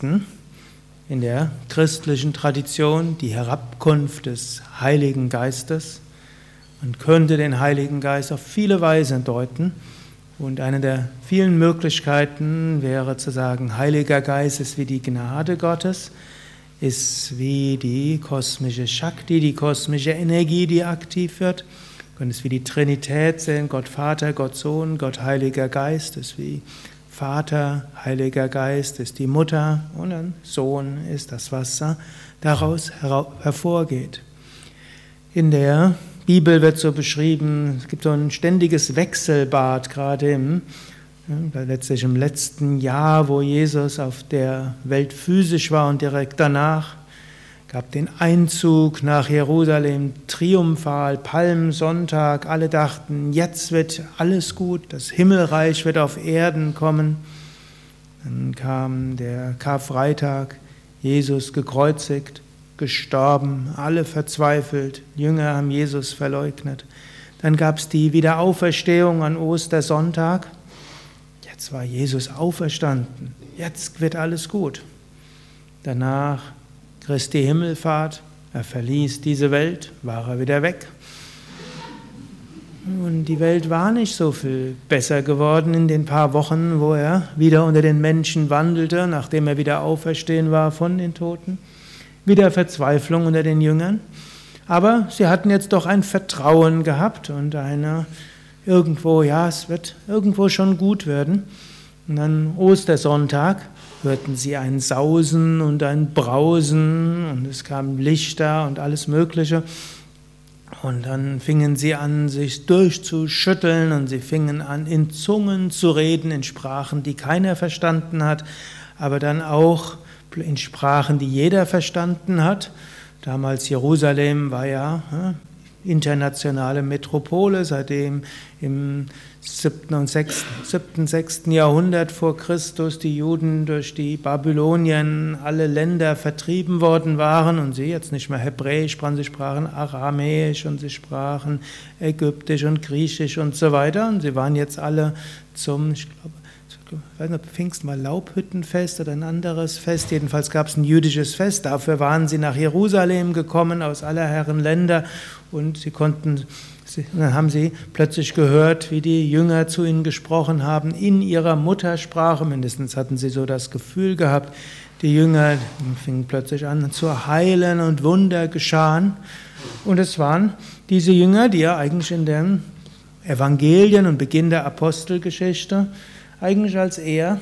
Pfingsten in der christlichen Tradition die Herabkunft des Heiligen Geistes. Man könnte den Heiligen Geist auf viele Weisen deuten. Und eine der vielen Möglichkeiten wäre zu sagen, Heiliger Geist ist wie die Gnade Gottes, ist wie die kosmische Shakti, die kosmische Energie, die aktiv wird. Wir können es wie die Trinität sehen, Gott Vater, Gott Sohn, Gott Heiliger Geist ist wie Vater, Heiliger Geist ist die Mutter und dann Sohn ist das, was daraus hervorgeht. In der Bibel wird so beschrieben, es gibt so ein ständiges Wechselbad, gerade im, letztlich im letzten Jahr, wo Jesus auf der Welt physisch war und direkt danach gab den Einzug nach Jerusalem, triumphal, Palmsonntag, alle dachten, jetzt wird alles gut, das Himmelreich wird auf Erden kommen. Dann kam der Karfreitag, Jesus gekreuzigt, gestorben, alle verzweifelt, Jünger haben Jesus verleugnet. Dann gab es die Wiederauferstehung an Ostersonntag. Jetzt war Jesus auferstanden, jetzt wird alles gut. Danach Christi Himmelfahrt, er verließ diese Welt, war er wieder weg. Und die Welt war nicht so viel besser geworden in den paar Wochen, wo er wieder unter den Menschen wandelte, nachdem er wieder auferstehen war von den Toten wieder Verzweiflung unter den Jüngern. Aber sie hatten jetzt doch ein Vertrauen gehabt und eine irgendwo, ja, es wird irgendwo schon gut werden. Und dann Ostersonntag hörten sie ein Sausen und ein Brausen und es kamen Lichter und alles Mögliche. Und dann fingen sie an, sich durchzuschütteln und sie fingen an, in Zungen zu reden, in Sprachen, die keiner verstanden hat, aber dann auch in Sprachen, die jeder verstanden hat. Damals Jerusalem war ja internationale Metropole, seitdem im 7. und 6. 7. 6. Jahrhundert vor Christus die Juden durch die Babylonien alle Länder vertrieben worden waren und sie jetzt nicht mehr Hebräisch sprachen, sie sprachen Aramäisch und sie sprachen Ägyptisch und Griechisch und so weiter und sie waren jetzt alle zum, ich glaube, ich weiß nicht, ob Pfingsten war Laubhüttenfest oder ein anderes Fest. Jedenfalls gab es ein jüdisches Fest. Dafür waren sie nach Jerusalem gekommen aus aller Herren Länder und sie konnten, dann haben sie plötzlich gehört, wie die Jünger zu ihnen gesprochen haben in ihrer Muttersprache. Mindestens hatten sie so das Gefühl gehabt. Die Jünger fingen plötzlich an zu heilen und Wunder geschahen. Und es waren diese Jünger, die ja eigentlich in den Evangelien und Beginn der Apostelgeschichte eigentlich als eher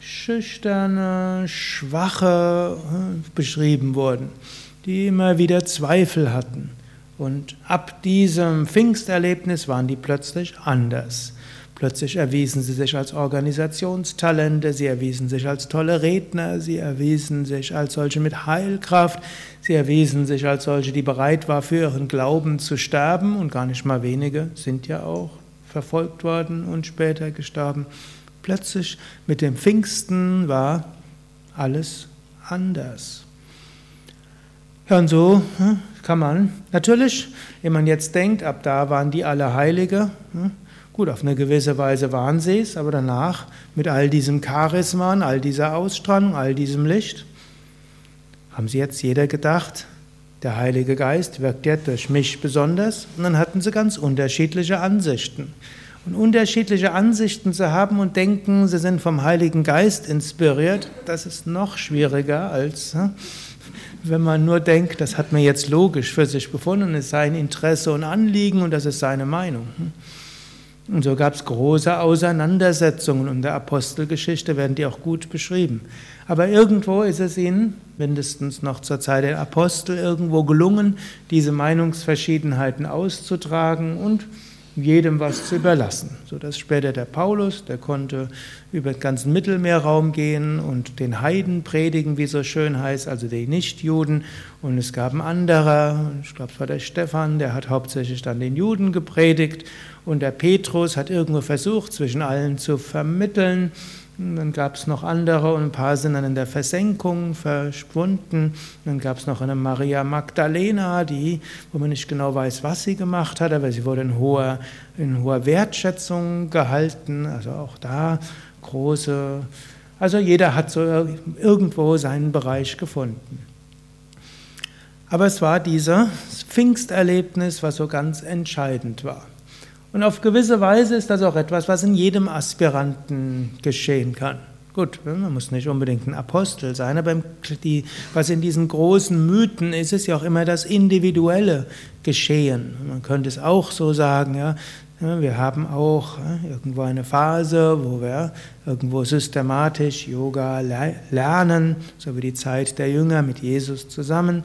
schüchterne, schwache äh, beschrieben wurden, die immer wieder Zweifel hatten. Und ab diesem Pfingsterlebnis waren die plötzlich anders. Plötzlich erwiesen sie sich als Organisationstalente, sie erwiesen sich als tolle Redner, sie erwiesen sich als solche mit Heilkraft, sie erwiesen sich als solche, die bereit war, für ihren Glauben zu sterben, und gar nicht mal wenige sind ja auch verfolgt worden und später gestorben. Plötzlich mit dem Pfingsten war alles anders. Ja, und so hm, kann man natürlich, wenn man jetzt denkt, ab da waren die alle Heilige, hm, gut, auf eine gewisse Weise waren sie es, aber danach mit all diesem Charisma, all dieser Ausstrahlung, all diesem Licht, haben sie jetzt jeder gedacht, der Heilige Geist wirkt ja durch mich besonders, und dann hatten sie ganz unterschiedliche Ansichten. Und unterschiedliche Ansichten zu haben und denken, sie sind vom Heiligen Geist inspiriert, das ist noch schwieriger als wenn man nur denkt, das hat man jetzt logisch für sich gefunden, es ist sein Interesse und Anliegen und das ist seine Meinung. Und so gab es große Auseinandersetzungen und in der Apostelgeschichte werden die auch gut beschrieben. Aber irgendwo ist es ihnen, mindestens noch zur Zeit der Apostel, irgendwo gelungen, diese Meinungsverschiedenheiten auszutragen und jedem was zu überlassen. So dass später der Paulus, der konnte über den ganzen Mittelmeerraum gehen und den Heiden predigen, wie so schön heißt, also die Nichtjuden. Und es gab einen anderer, ich glaube es war der Stephan, der hat hauptsächlich dann den Juden gepredigt. Und der Petrus hat irgendwo versucht, zwischen allen zu vermitteln. Dann gab es noch andere und ein paar sind dann in der Versenkung verschwunden. Dann gab es noch eine Maria Magdalena, die, wo man nicht genau weiß, was sie gemacht hat, aber sie wurde in hoher, in hoher Wertschätzung gehalten. Also auch da große Also jeder hat so irgendwo seinen Bereich gefunden. Aber es war dieses Pfingsterlebnis, was so ganz entscheidend war. Und auf gewisse Weise ist das auch etwas, was in jedem Aspiranten geschehen kann. Gut, man muss nicht unbedingt ein Apostel sein, aber die, was in diesen großen Mythen ist, ist ja auch immer das individuelle Geschehen. Man könnte es auch so sagen, ja, wir haben auch irgendwo eine Phase, wo wir irgendwo systematisch Yoga lernen, so wie die Zeit der Jünger mit Jesus zusammen.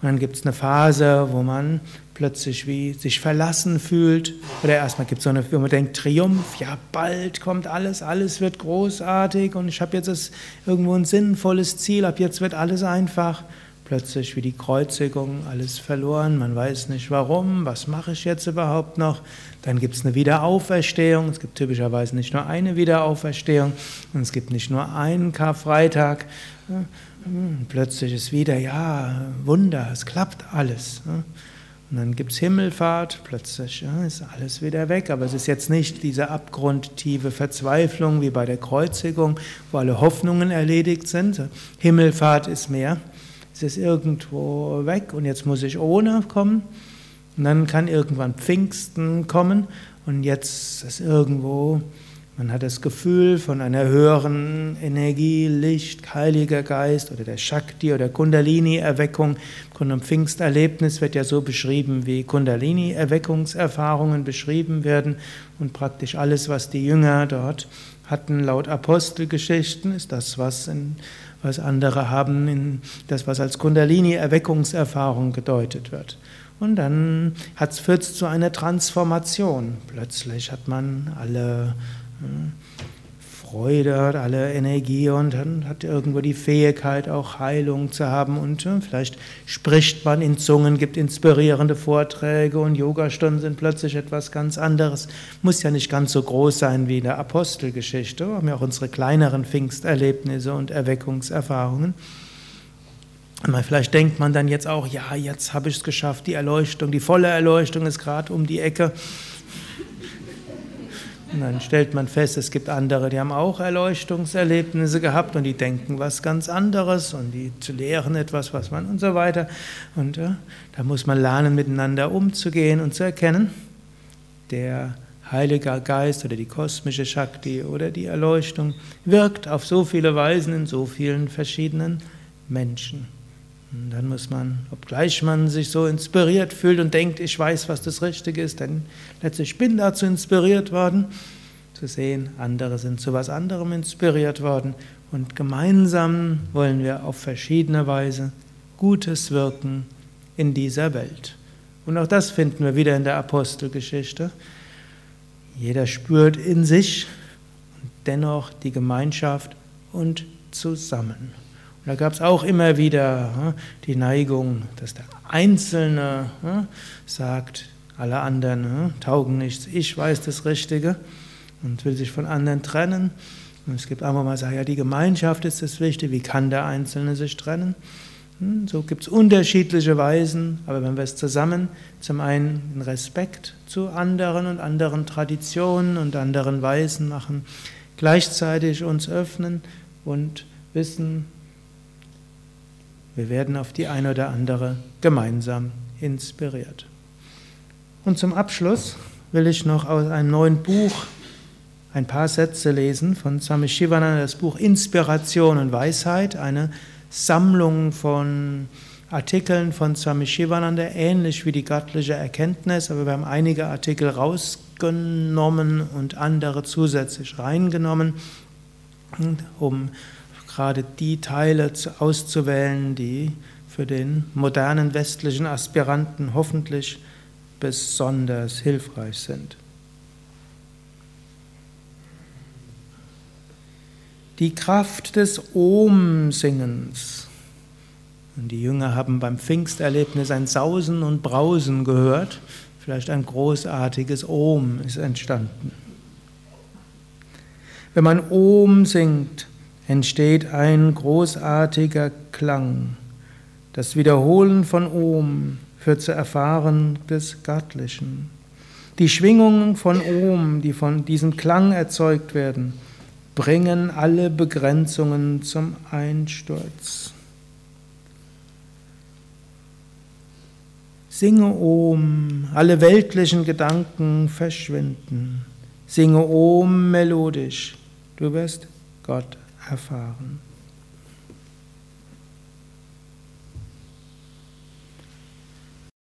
Und dann gibt es eine Phase, wo man plötzlich wie sich verlassen fühlt. Oder erstmal gibt es so eine, wo man denkt, Triumph, ja, bald kommt alles, alles wird großartig und ich habe jetzt das, irgendwo ein sinnvolles Ziel, ab jetzt wird alles einfach. Plötzlich wie die Kreuzigung, alles verloren, man weiß nicht warum, was mache ich jetzt überhaupt noch. Dann gibt es eine Wiederauferstehung, es gibt typischerweise nicht nur eine Wiederauferstehung und es gibt nicht nur einen Karfreitag. Plötzlich ist wieder, ja, Wunder, es klappt alles. Und dann gibt es Himmelfahrt, plötzlich ja, ist alles wieder weg. Aber es ist jetzt nicht diese abgrundtiefe Verzweiflung wie bei der Kreuzigung, wo alle Hoffnungen erledigt sind. Himmelfahrt ist mehr. Es ist irgendwo weg und jetzt muss ich ohne kommen. Und dann kann irgendwann Pfingsten kommen und jetzt ist irgendwo man hat das Gefühl von einer höheren Energie, Licht, Heiliger Geist oder der Shakti oder Kundalini-Erweckung. Im Pfingsterlebnis wird ja so beschrieben, wie Kundalini-Erweckungserfahrungen beschrieben werden. Und praktisch alles, was die Jünger dort hatten, laut Apostelgeschichten, ist das, was, in, was andere haben, in, das, was als Kundalini-Erweckungserfahrung gedeutet wird. Und dann führt es zu einer Transformation. Plötzlich hat man alle Freude, hat alle Energie und dann hat irgendwo die Fähigkeit, auch Heilung zu haben. Und vielleicht spricht man in Zungen, gibt inspirierende Vorträge und Yogastunden sind plötzlich etwas ganz anderes. Muss ja nicht ganz so groß sein wie in der Apostelgeschichte. Wir haben ja auch unsere kleineren Pfingsterlebnisse und Erweckungserfahrungen. Vielleicht denkt man dann jetzt auch, ja, jetzt habe ich es geschafft, die Erleuchtung, die volle Erleuchtung ist gerade um die Ecke. Und dann stellt man fest, es gibt andere, die haben auch Erleuchtungserlebnisse gehabt und die denken was ganz anderes und die zu lehren etwas, was man und so weiter. Und äh, da muss man lernen, miteinander umzugehen und zu erkennen, der Heilige Geist oder die kosmische Shakti oder die Erleuchtung wirkt auf so viele Weisen in so vielen verschiedenen Menschen. Und dann muss man, obgleich man sich so inspiriert fühlt und denkt, ich weiß, was das Richtige ist, denn letztlich bin dazu inspiriert worden, zu sehen, andere sind zu was anderem inspiriert worden und gemeinsam wollen wir auf verschiedene Weise Gutes wirken in dieser Welt. Und auch das finden wir wieder in der Apostelgeschichte. Jeder spürt in sich und dennoch die Gemeinschaft und zusammen. Da gab es auch immer wieder hm, die Neigung, dass der Einzelne hm, sagt, alle anderen hm, taugen nichts, ich weiß das Richtige und will sich von anderen trennen. Und es gibt einfach mal sagen, ja, die Gemeinschaft ist das Wichtige, wie kann der Einzelne sich trennen? So gibt es unterschiedliche Weisen, aber wenn wir es zusammen, zum einen in Respekt zu anderen und anderen Traditionen und anderen Weisen machen, gleichzeitig uns öffnen und wissen, wir werden auf die eine oder andere gemeinsam inspiriert. Und zum Abschluss will ich noch aus einem neuen Buch ein paar Sätze lesen von Swami Shivananda, das Buch Inspiration und Weisheit, eine Sammlung von Artikeln von Swami Shivananda, ähnlich wie die göttliche Erkenntnis, aber wir haben einige Artikel rausgenommen und andere zusätzlich reingenommen, um gerade die Teile auszuwählen, die für den modernen westlichen Aspiranten hoffentlich besonders hilfreich sind. Die Kraft des Om-Singens. Die Jünger haben beim Pfingsterlebnis ein Sausen und Brausen gehört. Vielleicht ein großartiges Om ist entstanden. Wenn man Om singt, entsteht ein großartiger Klang. Das Wiederholen von Om führt zu Erfahren des Göttlichen. Die Schwingungen von Om, die von diesem Klang erzeugt werden, bringen alle Begrenzungen zum Einsturz. Singe Om, alle weltlichen Gedanken verschwinden. Singe Om melodisch, du wirst Gott erfahren.